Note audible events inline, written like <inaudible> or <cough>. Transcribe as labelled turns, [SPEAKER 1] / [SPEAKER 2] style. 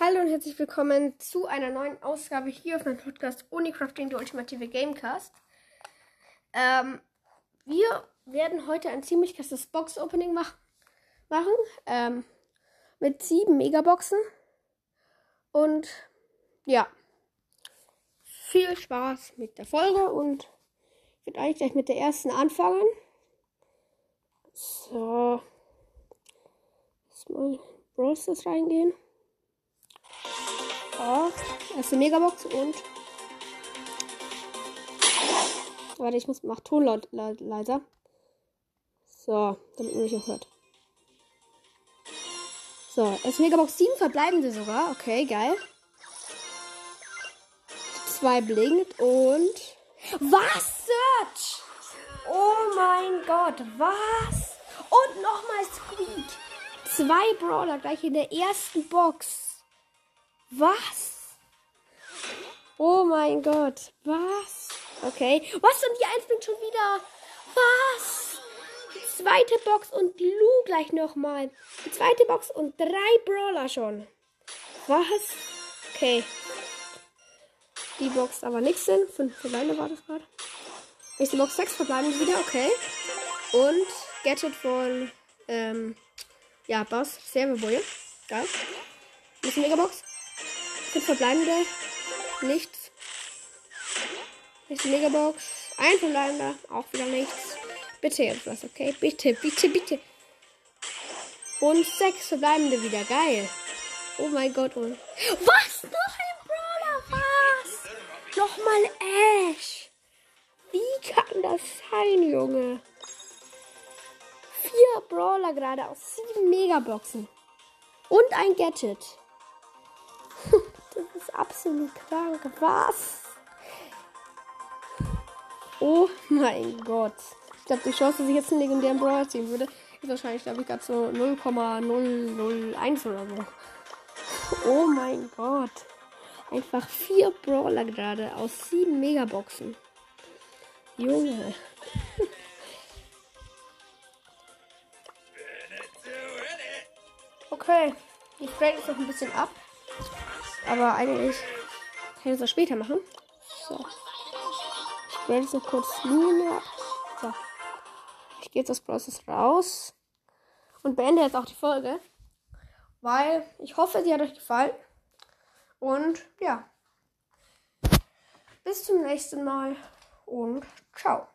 [SPEAKER 1] und herzlich willkommen zu einer neuen Ausgabe hier auf meinem Podcast Unicrafting, der ultimative Gamecast. Ähm, wir werden heute ein ziemlich krasses Box-Opening mach machen. Ähm, mit sieben Megaboxen. Und ja, viel Spaß mit der Folge und ich werde eigentlich gleich mit der ersten anfangen. So. Erstmal Browsers reingehen. Ja, erste Megabox und. Warte, ich muss mach Ton laut, laut, leiser. So, damit man mich auch hört. So, erste Megabox 7 verbleibende sogar. Okay, geil. Zwei blinkt und. Was? Search! Oh mein Gott, was? Und nochmal Squeak. Zwei Brawler gleich in der ersten Box. Was? Oh mein Gott. Was? Okay. Was? Und die Eins bringt schon wieder. Was? Die zweite Box und Lu gleich nochmal. Die zweite Box und drei Brawler schon. Was? Okay. Die Box aber nichts sind. Fünf verbleibende war das gerade. Nächste Box sechs verbleibende wieder. Okay. Und Gadget von, ähm, ja, Boss. Serverboy. Geil. Nächste Megabox. Fünf verbleibende. Nichts. Nächste Megabox. Ein verbleibender. Auch wieder nichts. Bitte etwas, okay? Bitte, bitte, bitte. Und sechs verbleibende wieder. Geil. Oh mein Gott. Oh. Was? Noch ein Brawler? Was? Nochmal Ash. Wie kann das sein, Junge? Vier Brawler gerade aus sieben Megaboxen. Und ein Gadget. Das ist absolut krank. Was? Oh mein Gott. Ich glaube, die Chance, dass ich jetzt einen legendären Brawler ziehen würde, ist wahrscheinlich, glaube ich, gerade so 0,001 oder so. Oh mein Gott. Einfach vier Brawler gerade aus sieben Megaboxen. Junge. <laughs> Okay. Ich break jetzt noch ein bisschen ab. Aber eigentlich kann ich das später machen. So. Ich werde jetzt noch kurz Mine. So. Ich gehe jetzt aus Process raus. Und beende jetzt auch die Folge. Weil ich hoffe, sie hat euch gefallen. Und ja. Bis zum nächsten Mal. Und ciao.